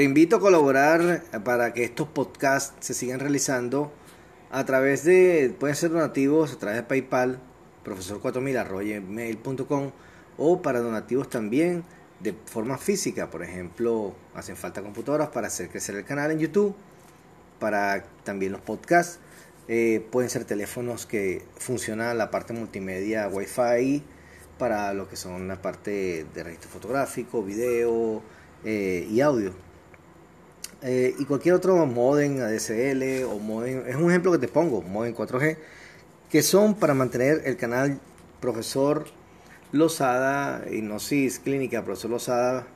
Te invito a colaborar para que estos podcasts se sigan realizando a través de, pueden ser donativos a través de PayPal, profesor4000.com o para donativos también de forma física. Por ejemplo, hacen falta computadoras para hacer crecer el canal en YouTube, para también los podcasts. Eh, pueden ser teléfonos que funcionan la parte multimedia Wi-Fi para lo que son la parte de registro fotográfico, video eh, y audio. Eh, y cualquier otro modem ADSL o modem, es un ejemplo que te pongo, modem 4G, que son para mantener el canal Profesor Lozada, Hipnosis Clínica Profesor Lozada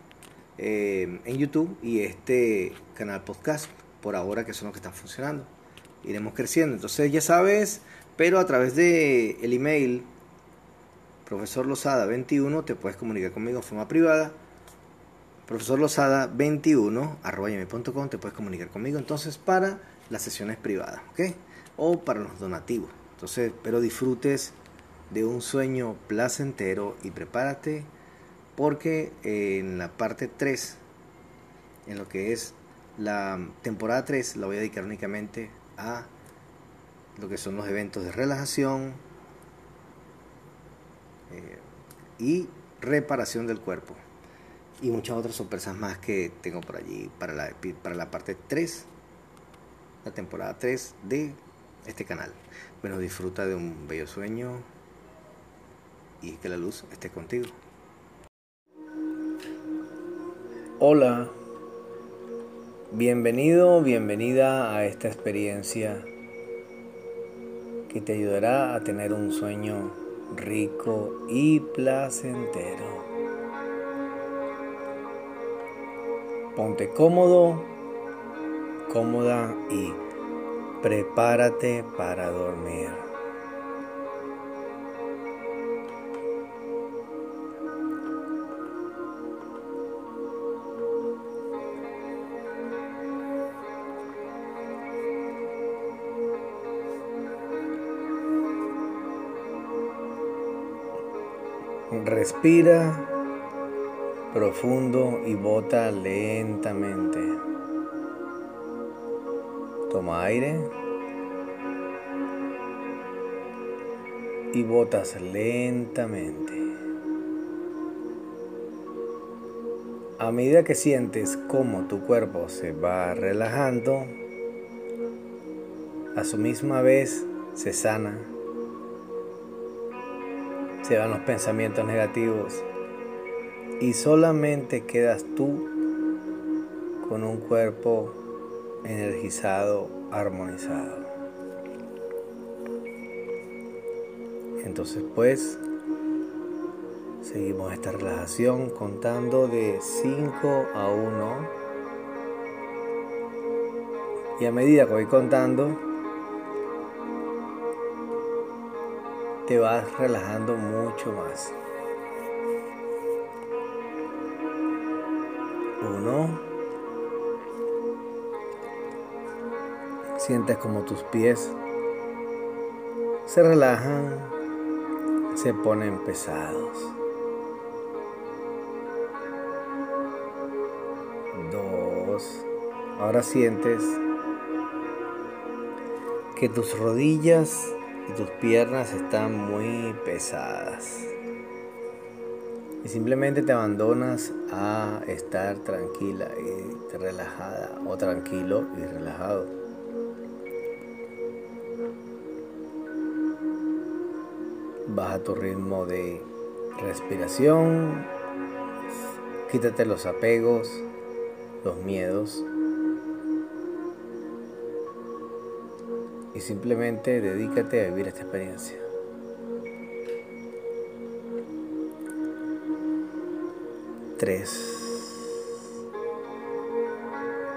eh, en YouTube y este canal podcast por ahora que son los que están funcionando. Iremos creciendo, entonces ya sabes, pero a través de el email profesor Lozada 21 te puedes comunicar conmigo de forma privada profesor Lozada 21 arroba te puedes comunicar conmigo entonces para las sesiones privadas, ¿ok? O para los donativos. Entonces, espero disfrutes de un sueño placentero y prepárate porque en la parte 3, en lo que es la temporada 3, la voy a dedicar únicamente a lo que son los eventos de relajación eh, y reparación del cuerpo y muchas otras sorpresas más que tengo por allí para la, para la parte 3, la temporada 3 de este canal. Bueno, disfruta de un bello sueño y que la luz esté contigo. Hola, bienvenido, bienvenida a esta experiencia que te ayudará a tener un sueño rico y placentero. Ponte cómodo, cómoda y prepárate para dormir. Respira profundo y bota lentamente. Toma aire y botas lentamente. A medida que sientes cómo tu cuerpo se va relajando, a su misma vez se sana, se van los pensamientos negativos y solamente quedas tú con un cuerpo energizado, armonizado. Entonces pues seguimos esta relajación contando de 5 a 1 y a medida que voy contando te vas relajando mucho más. Sientes como tus pies se relajan, se ponen pesados. Dos. Ahora sientes que tus rodillas y tus piernas están muy pesadas y simplemente te abandonas a estar tranquila y relajada o tranquilo y relajado. Baja tu ritmo de respiración, quítate los apegos, los miedos y simplemente dedícate a vivir esta experiencia. 3.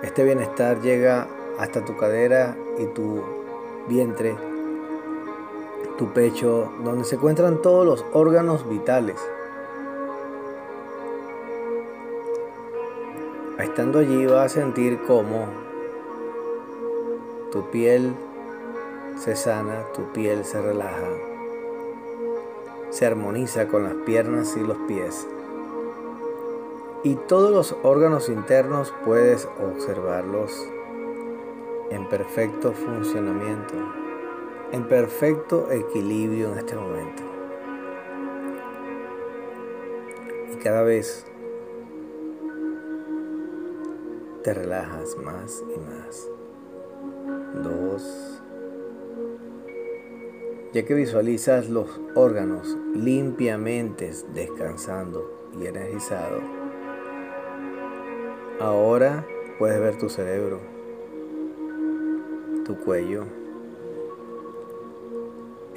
Este bienestar llega hasta tu cadera y tu vientre, tu pecho, donde se encuentran todos los órganos vitales. Estando allí vas a sentir cómo tu piel se sana, tu piel se relaja, se armoniza con las piernas y los pies Y todos los órganos internos puedes observarlos en perfecto funcionamiento, en perfecto equilibrio en este momento. Y cada vez te relajas más y más. Dos. Ya que visualizas los órganos limpiamente descansando y energizado, ahora puedes ver tu cerebro, tu cuello.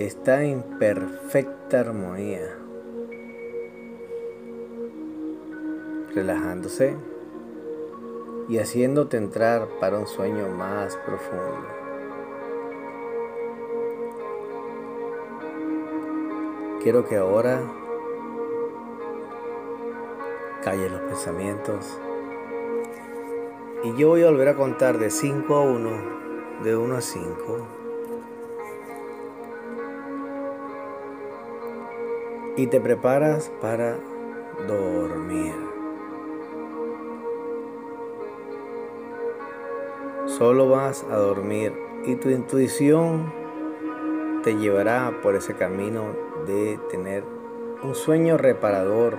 Está en perfecta armonía, relajándose y haciéndote entrar para un sueño más profundo. Quiero que ahora calles los pensamientos y yo voy a volver a contar de 5 a 1, de 1 a 5. Y te preparas para dormir. Solo vas a dormir y tu intuición te llevará por ese camino de tener un sueño reparador,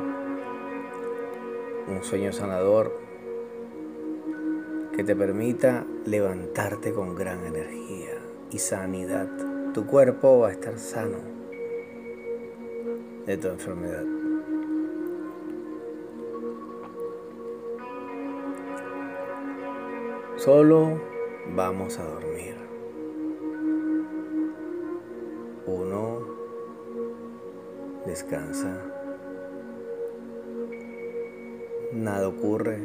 un sueño sanador que te permita levantarte con gran energía y sanidad. Tu cuerpo va a estar sano de tu enfermedad. Solo vamos a dormir. Uno, descansa. Nada ocurre.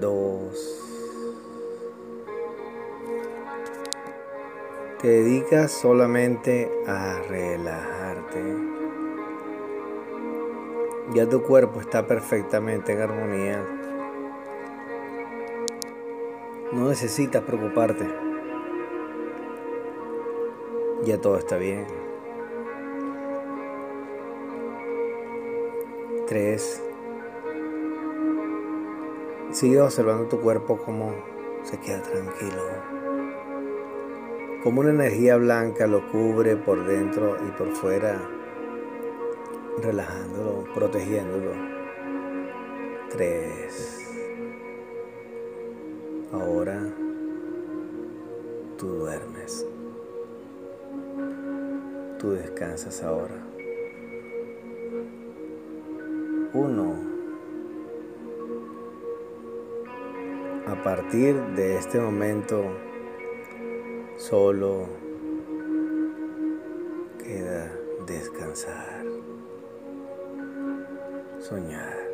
Dos. Te dedicas solamente a Ya tu cuerpo está perfectamente en armonía no necesitas preocuparte. Ya todo está bien. Tres. Sigue observando tu cuerpo como se queda tranquilo. Como una energía blanca lo cubre por dentro y por fuera, relajándolo, protegiéndolo. Tres. Ahora tú duermes. Tú descansas ahora. Uno. A partir de este momento solo queda descansar, soñar.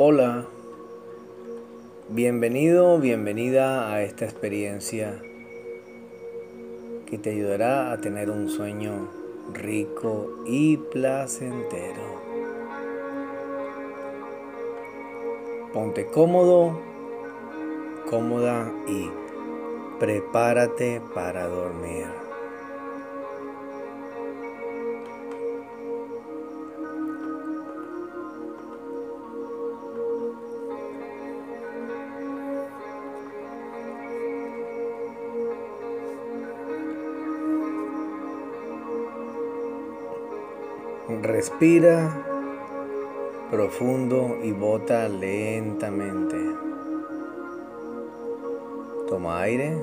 Hola, bienvenido, bienvenida a esta experiencia que te ayudará a tener un sueño rico y placentero. Ponte cómodo, cómoda y prepárate para dormir. Respira profundo y bota lentamente. Toma aire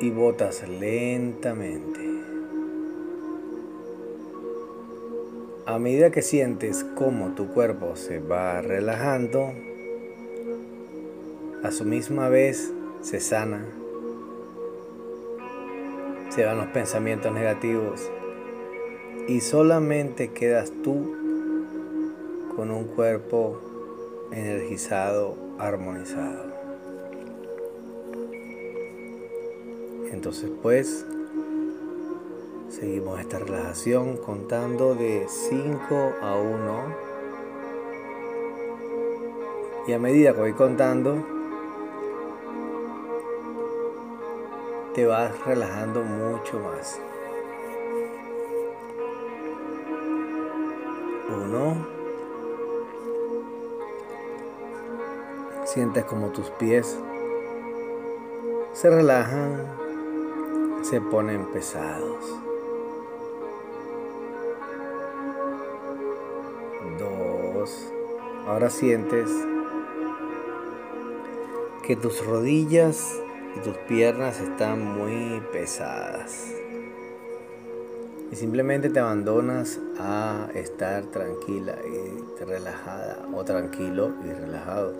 y botas lentamente. A medida que sientes cómo tu cuerpo se va relajando, a su misma vez se sana, se van los pensamientos negativos y solamente quedas tú con un cuerpo energizado, armonizado. Entonces pues seguimos esta relajación contando de 5 a 1 y a medida que voy contando te vas relajando mucho más. Uno. Sientes como tus pies se relajan, se ponen pesados. Dos. Ahora sientes que tus rodillas y tus piernas están muy pesadas y simplemente te abandonas a estar tranquila y relajada o tranquilo y relajado.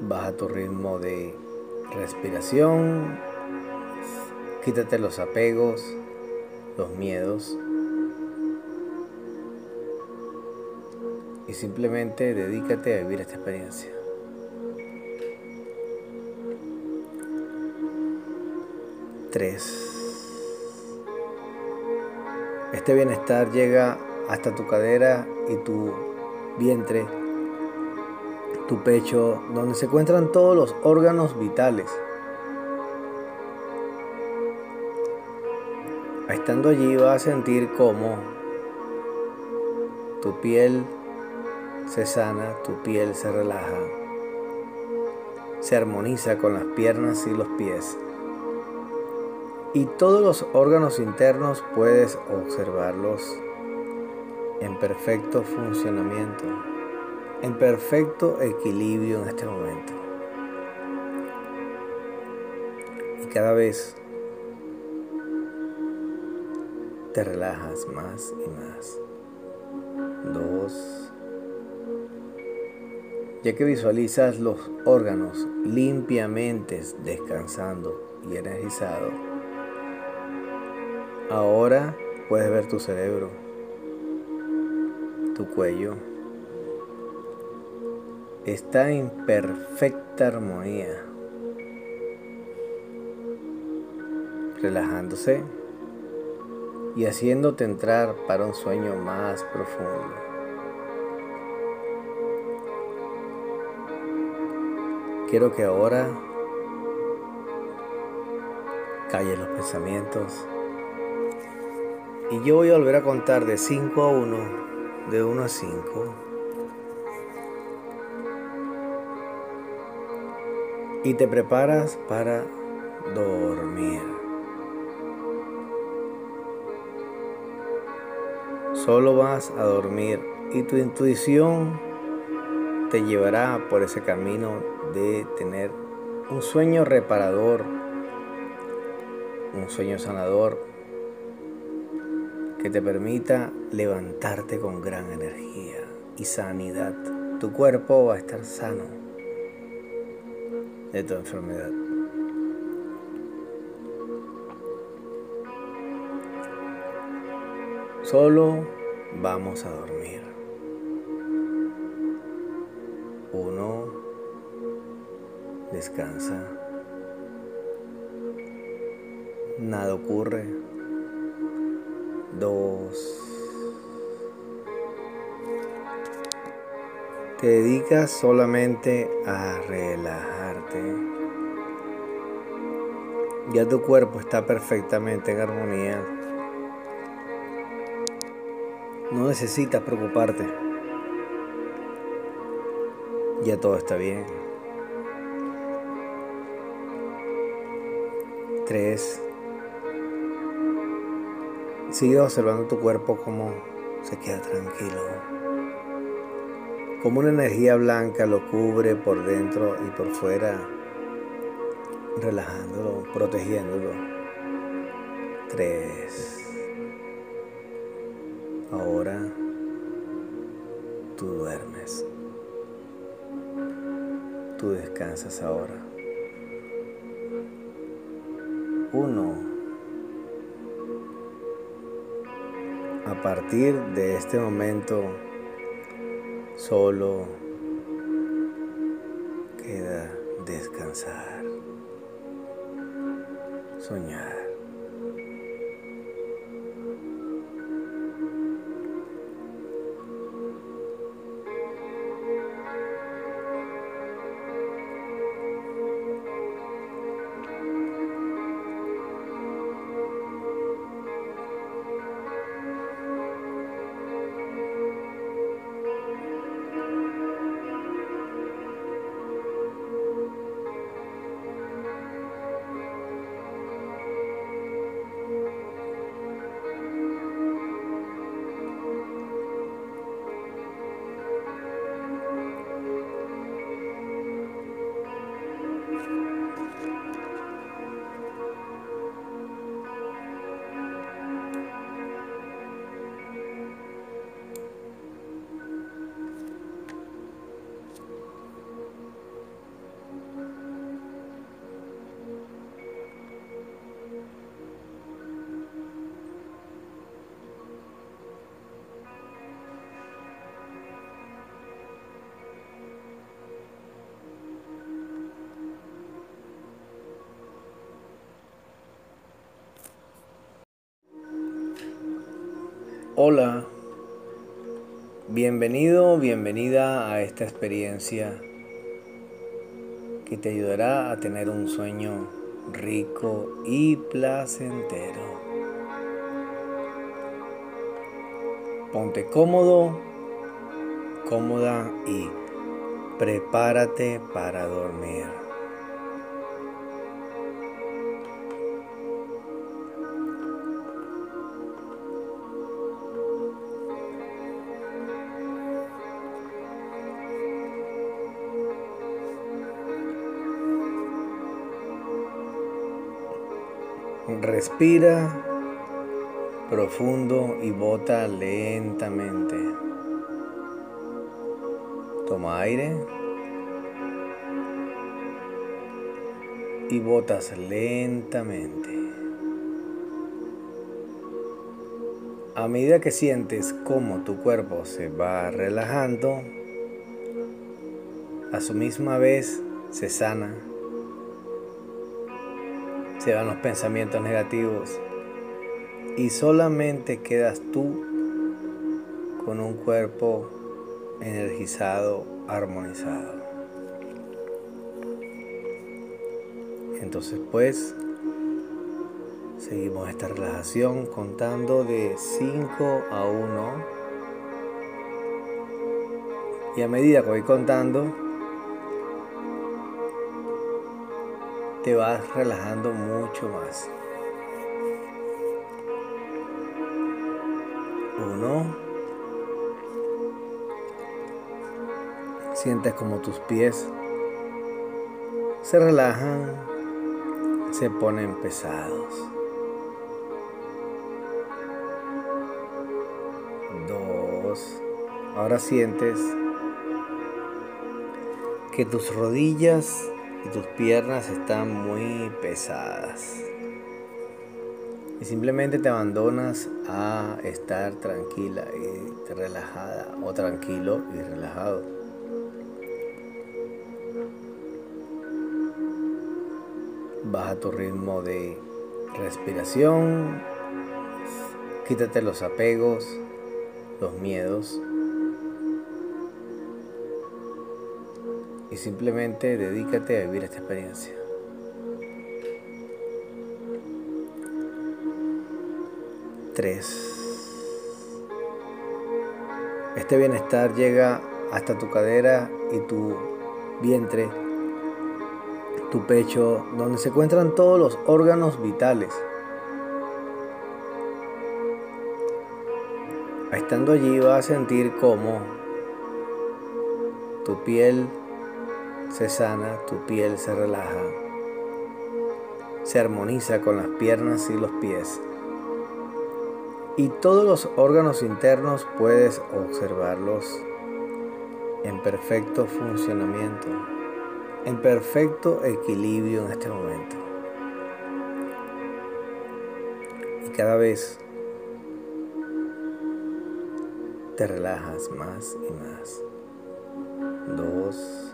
Baja tu ritmo de respiración, quítate los apegos, los miedos y simplemente dedícate a vivir esta experiencia. Este bienestar llega hasta tu cadera y tu vientre, tu pecho, donde se encuentran todos los órganos vitales. Estando allí vas a sentir cómo tu piel se sana, tu piel se relaja, se armoniza con las piernas y los pies y todos los órganos internos puedes observarlos en perfecto funcionamiento, en perfecto equilibrio en este momento. Y cada vez te relajas más y más. Dos. Ya que visualizas los órganos limpiamente descansando y energizados, Ahora puedes ver tu cerebro, tu cuello. Está en perfecta armonía, relajándose y haciéndote entrar para un sueño más profundo. Quiero que ahora calles los pensamientos y yo voy a volver a contar de 5 a 1, de 1 a 5. Y te preparas para dormir. Solo vas a dormir y tu intuición te llevará por ese camino de tener un sueño reparador, un sueño sanador, que te permita levantarte con gran energía y sanidad. Tu cuerpo va a estar sano de tu enfermedad. Solo vamos a dormir. Uno, descansa. Nada ocurre dos. Te dedicas solamente a relajarte. Ya tu cuerpo está perfectamente en armonía. No necesitas preocuparte. Ya todo está bien. 3. Sigue observando tu cuerpo como se queda tranquilo. Como una energía blanca lo cubre por dentro y por fuera, relajándolo, protegiéndolo. 3. Ahora. Uno. A partir de este momento, solo Hola, bienvenido, bienvenida a esta experiencia que te ayudará a tener un sueño rico y placentero. Ponte cómodo, cómoda y prepárate para dormir. Respira profundo y bota lentamente. Toma aire y botas lentamente. A medida que sientes cómo tu cuerpo se va relajando, a su misma vez se sana se van los pensamientos negativos y solamente quedas tú con un cuerpo energizado, armonizado. Entonces pues seguimos esta relajación contando de 5 a 1 y a medida que voy contando te vas relajando mucho más. Uno. Sientes como tus pies se relajan, se ponen pesados. Dos. Ahora sientes que tus rodillas y tus piernas están muy pesadas. Y simplemente te abandonas a estar tranquila y relajada o tranquilo y relajado. Baja tu ritmo de respiración. Quítate los apegos, los miedos. Y simplemente dedícate a vivir esta experiencia. Tres. Este bienestar llega hasta tu cadera y tu vientre, tu pecho, donde se encuentran todos los órganos vitales. Estando allí vas a sentir cómo tu piel se sana, tu piel se relaja, se armoniza con las piernas y los pies. Y todos los órganos internos puedes observarlos en perfecto funcionamiento, en perfecto equilibrio en este momento. Y cada vez te relajas más y más. Dos.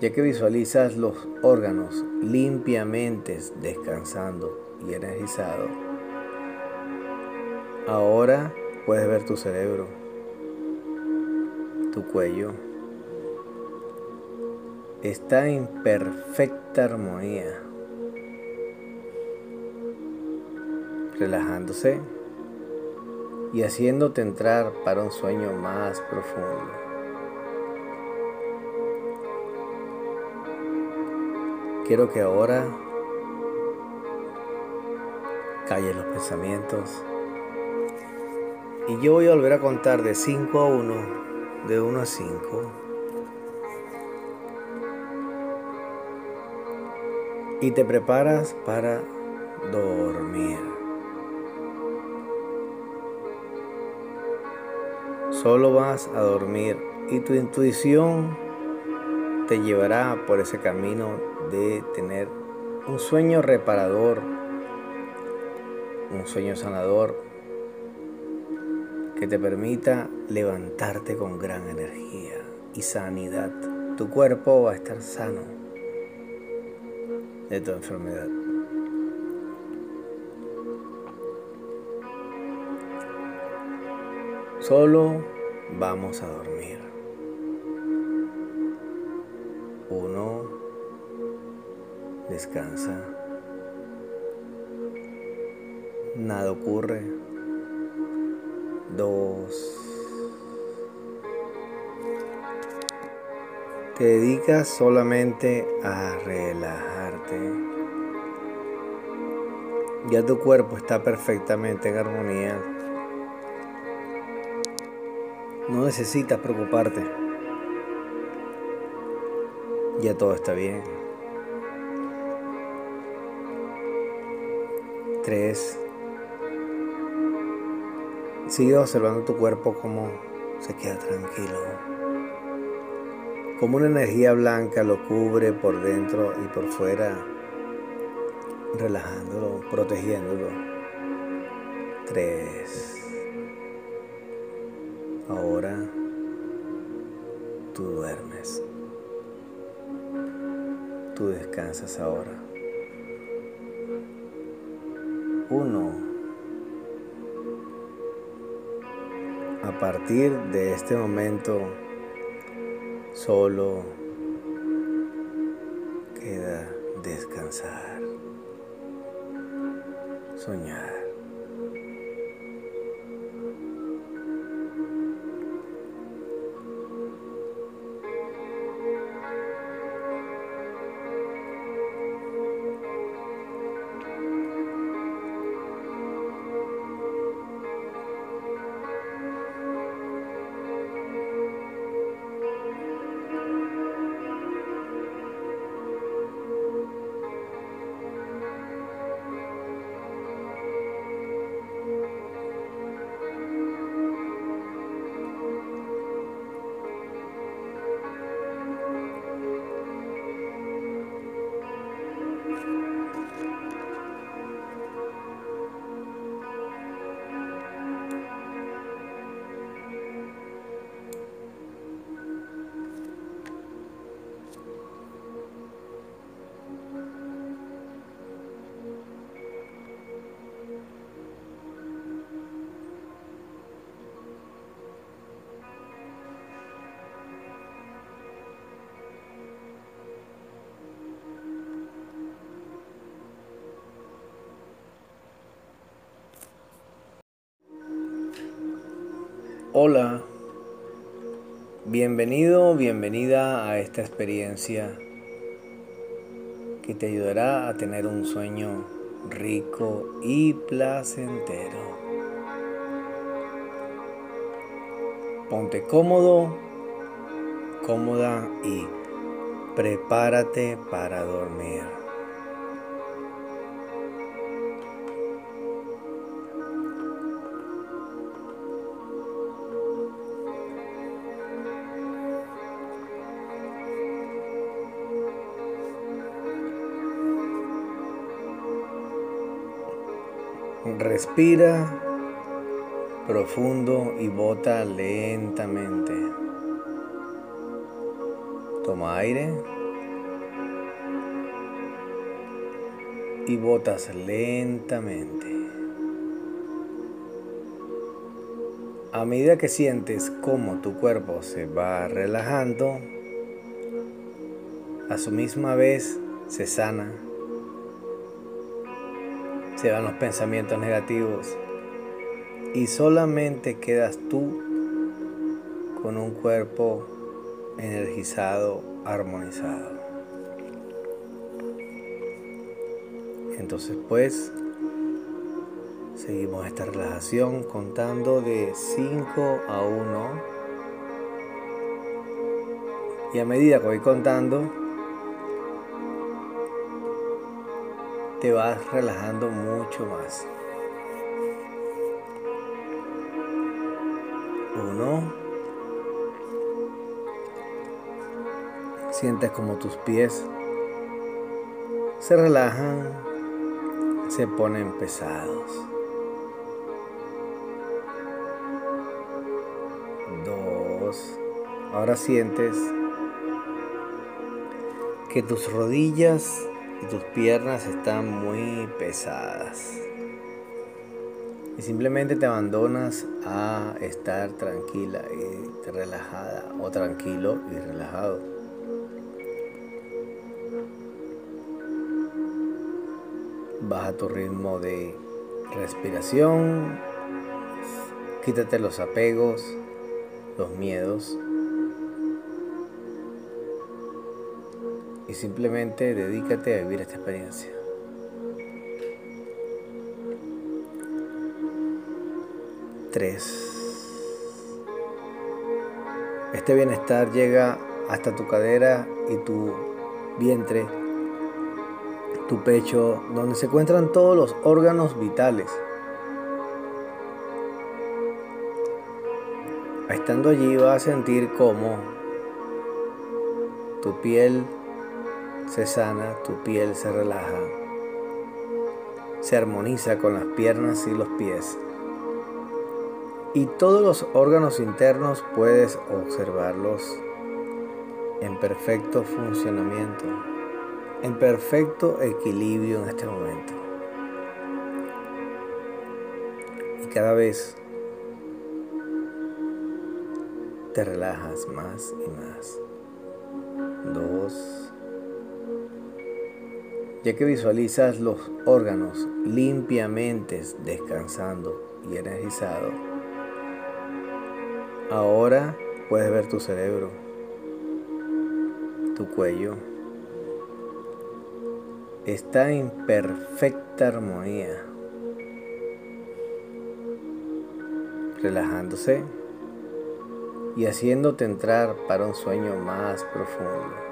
Ya que visualizas los órganos limpiamente descansando y energizados, ahora puedes ver tu cerebro, tu cuello. Está en perfecta armonía, relajándose y haciéndote entrar para un sueño más profundo. Quiero que ahora calles los pensamientos y yo voy a volver a contar de 5 a 1, de 1 a 5. Y te preparas para dormir. Solo vas a dormir y tu intuición te llevará por ese camino de tener un sueño reparador, un sueño sanador que te permita levantarte con gran energía y sanidad. Tu cuerpo va a estar sano de tu enfermedad. Solo vamos a dormir. Uno, descansa. Nada ocurre. Dos. Te dedicas solamente a relajarte. Ya tu cuerpo está perfectamente en armonía no necesitas preocuparte. Ya todo está bien. Tres. Sigue observando tu cuerpo como se queda tranquilo. Como una energía blanca lo cubre por dentro y por fuera, relajándolo, protegiéndolo. Tres. Ahora tú duermes. Tú descansas ahora. Uno. A partir de este momento solo Hola, bienvenido, bienvenida a esta experiencia que te ayudará a tener un sueño rico y placentero. Ponte cómodo, cómoda y prepárate para dormir. Respira profundo y bota lentamente. Toma aire y botas lentamente. A medida que sientes cómo tu cuerpo se va relajando, a su misma vez se sana se van los pensamientos negativos y solamente quedas tú con un cuerpo energizado, armonizado. Entonces pues seguimos esta relajación contando de 5 a 1 y a medida que voy contando te vas relajando mucho más. Uno. Sientes como tus pies se relajan, se ponen pesados. Dos. Ahora sientes que tus rodillas y tus piernas están muy pesadas. Y simplemente te abandonas a estar tranquila y relajada o tranquilo y relajado. Baja tu ritmo de respiración, quítate los apegos, los miedos y simplemente dedícate a vivir esta experiencia. Tres. Este bienestar llega hasta tu cadera y tu vientre, tu pecho, donde se encuentran todos los órganos vitales. Estando allí vas a sentir cómo tu piel se sana, tu piel se relaja, se armoniza con las piernas y los pies. Y todos los órganos internos puedes observarlos en perfecto funcionamiento, en perfecto equilibrio en este momento. Y cada vez te relajas más y más. Dos ya que visualizas los órganos limpiamente descansando y energizado. Ahora puedes ver tu cerebro, tu cuello. Está en perfecta armonía, relajándose y haciéndote entrar para un sueño más profundo.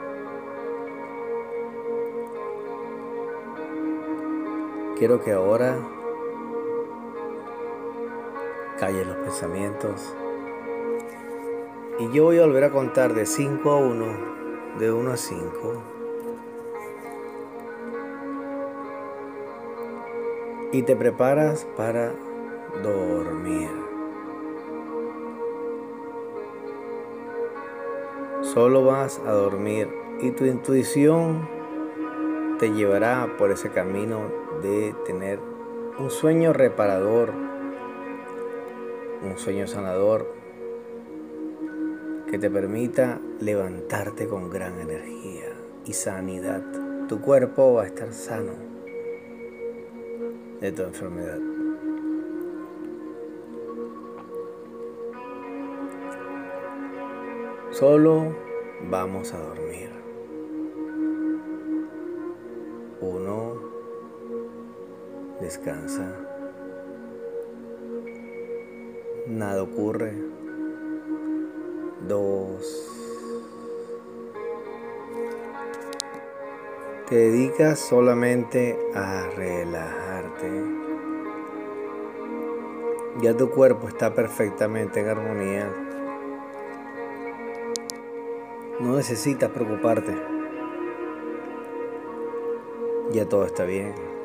Quiero que ahora calles los pensamientos. Y yo voy a volver a contar de 5 a 1, de 1 a 5. Y te preparas para dormir. Solo vas a dormir y tu intuición te llevará por ese camino de tener un sueño reparador, un sueño sanador que te permita levantarte con gran energía y sanidad. Tu cuerpo va a estar sano de tu enfermedad. Solo vamos a dormir. Uno, descansa. Nada ocurre. Dos. Te dedicas solamente a relajarte. Ya tu cuerpo está perfectamente en armonía. No necesitas preocuparte. Ya todo está bien.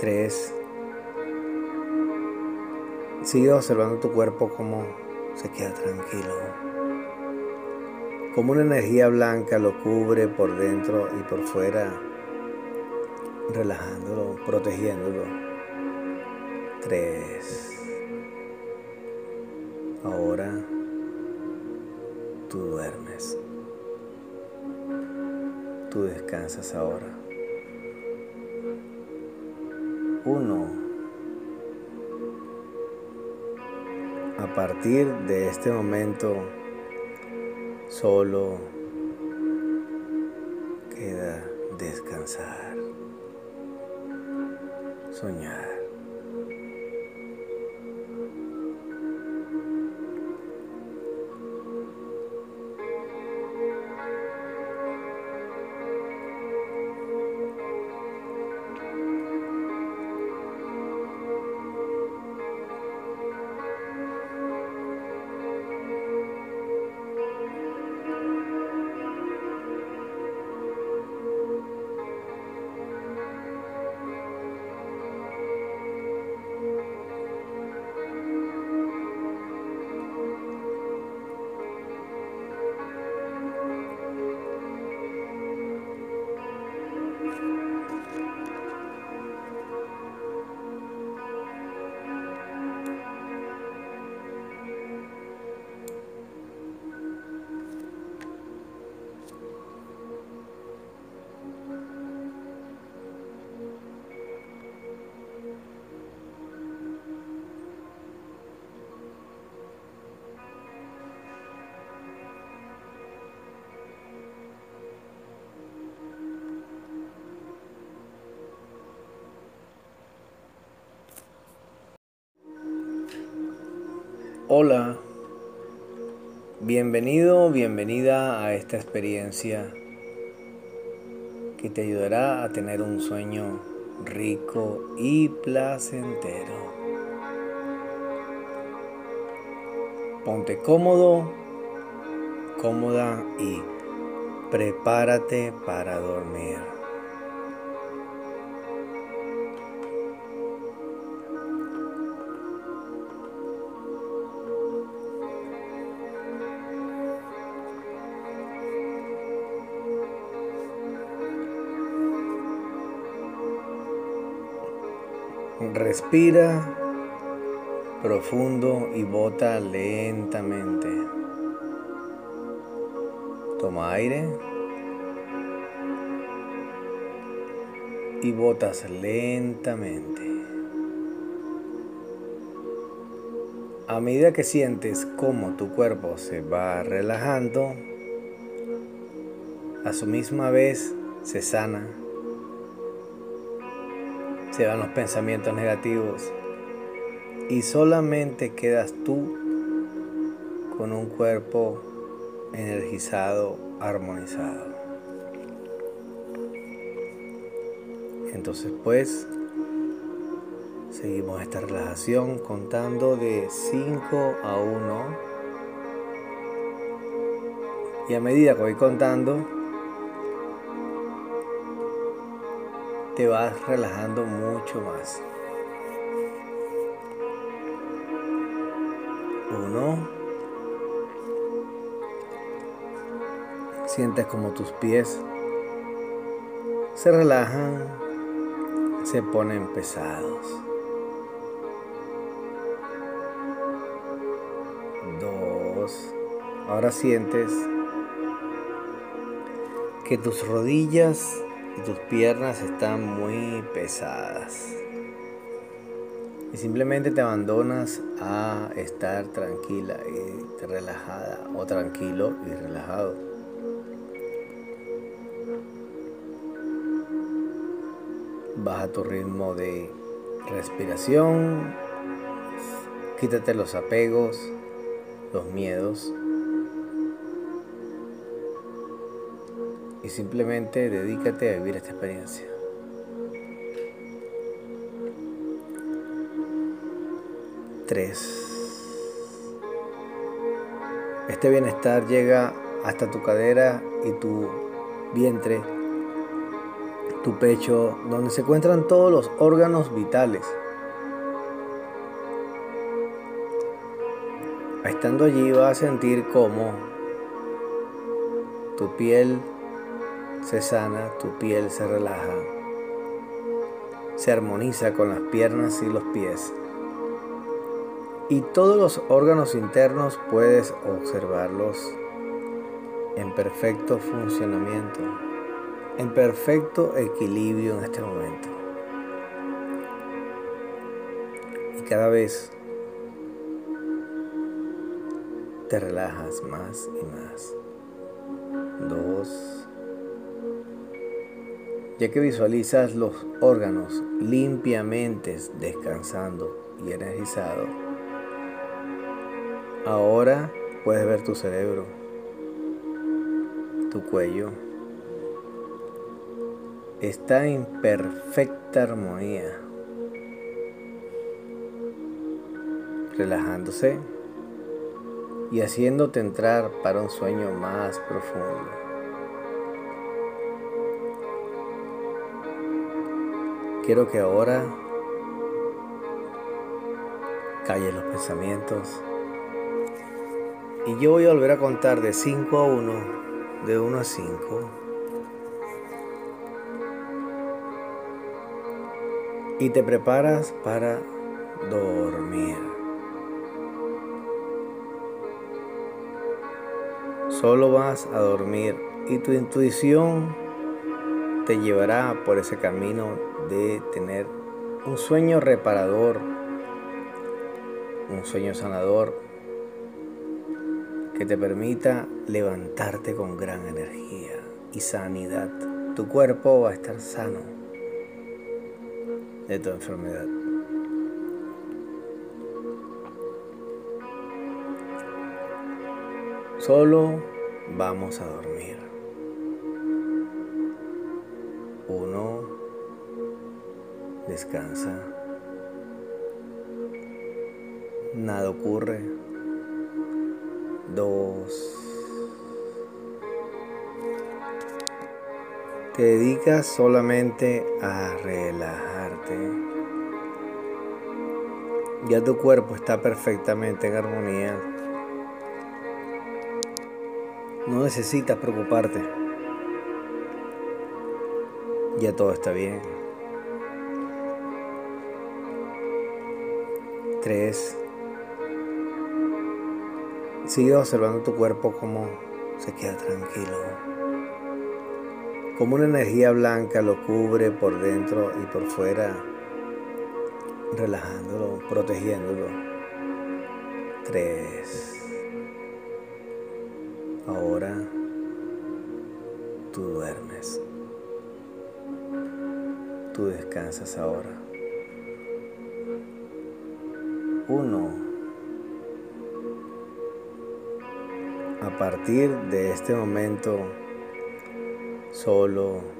Tres. Sigue observando tu cuerpo como se queda tranquilo como una energía blanca lo cubre por dentro y por fuera, relajándolo, protegiéndolo. Tres. Ahora tú duermes. Tú descansas ahora. Uno. A partir de este momento, Solo queda descansar, soñar. Hola, bienvenido, bienvenida a esta experiencia que te ayudará a tener un sueño rico y placentero. Ponte cómodo, cómoda y prepárate para dormir. Respira profundo y bota lentamente. Toma aire y botas lentamente. A medida que sientes cómo tu cuerpo se va relajando, a su misma vez se sana se van los pensamientos negativos y solamente quedas tú con un cuerpo energizado, armonizado. Entonces pues seguimos esta relajación contando de 5 a 1 y a medida que voy contando te vas relajando mucho más. Uno. Sientes como tus pies se relajan, se ponen pesados. Dos. Ahora sientes que tus rodillas y tus piernas están muy pesadas. Y simplemente te abandonas a estar tranquila y relajada o tranquilo y relajado. Baja tu ritmo de respiración, quítate los apegos, los miedos simplemente dedícate a vivir esta experiencia. Tres. Este bienestar llega hasta tu cadera y tu vientre, tu pecho, donde se encuentran todos los órganos vitales. Estando allí vas a sentir cómo tu piel se sana, tu piel se relaja, se armoniza con las piernas y los pies. Y todos los órganos internos puedes observarlos en perfecto funcionamiento, en perfecto equilibrio en este momento. Y cada vez te relajas más y más. Dos. Ya que visualizas los órganos limpiamente descansando y energizado, ahora puedes ver tu cerebro tu cuello está en perfecta armonía, relajándose y haciéndote entrar para un sueño más profundo. Quiero que ahora calles los pensamientos y yo voy a volver a contar de 5 a 1 de 1 a 5. Y te preparas para dormir. Solo vas a dormir y tu intuición te llevará por ese camino de tener un sueño reparador, un sueño sanador que te permita levantarte con gran energía y sanidad. Tu cuerpo va a estar sano de tu enfermedad. Solo vamos a dormir. Uno, descansa. Nada ocurre. Dos. Te dedicas solamente a relajarte. Ya tu cuerpo está perfectamente en armonía. No necesitas preocuparte. Ya todo está bien. Tres. Sigue observando tu cuerpo como se queda tranquilo. Como una energía blanca lo cubre por dentro y por fuera, relajándolo, protegiéndolo. Tres. De este momento solo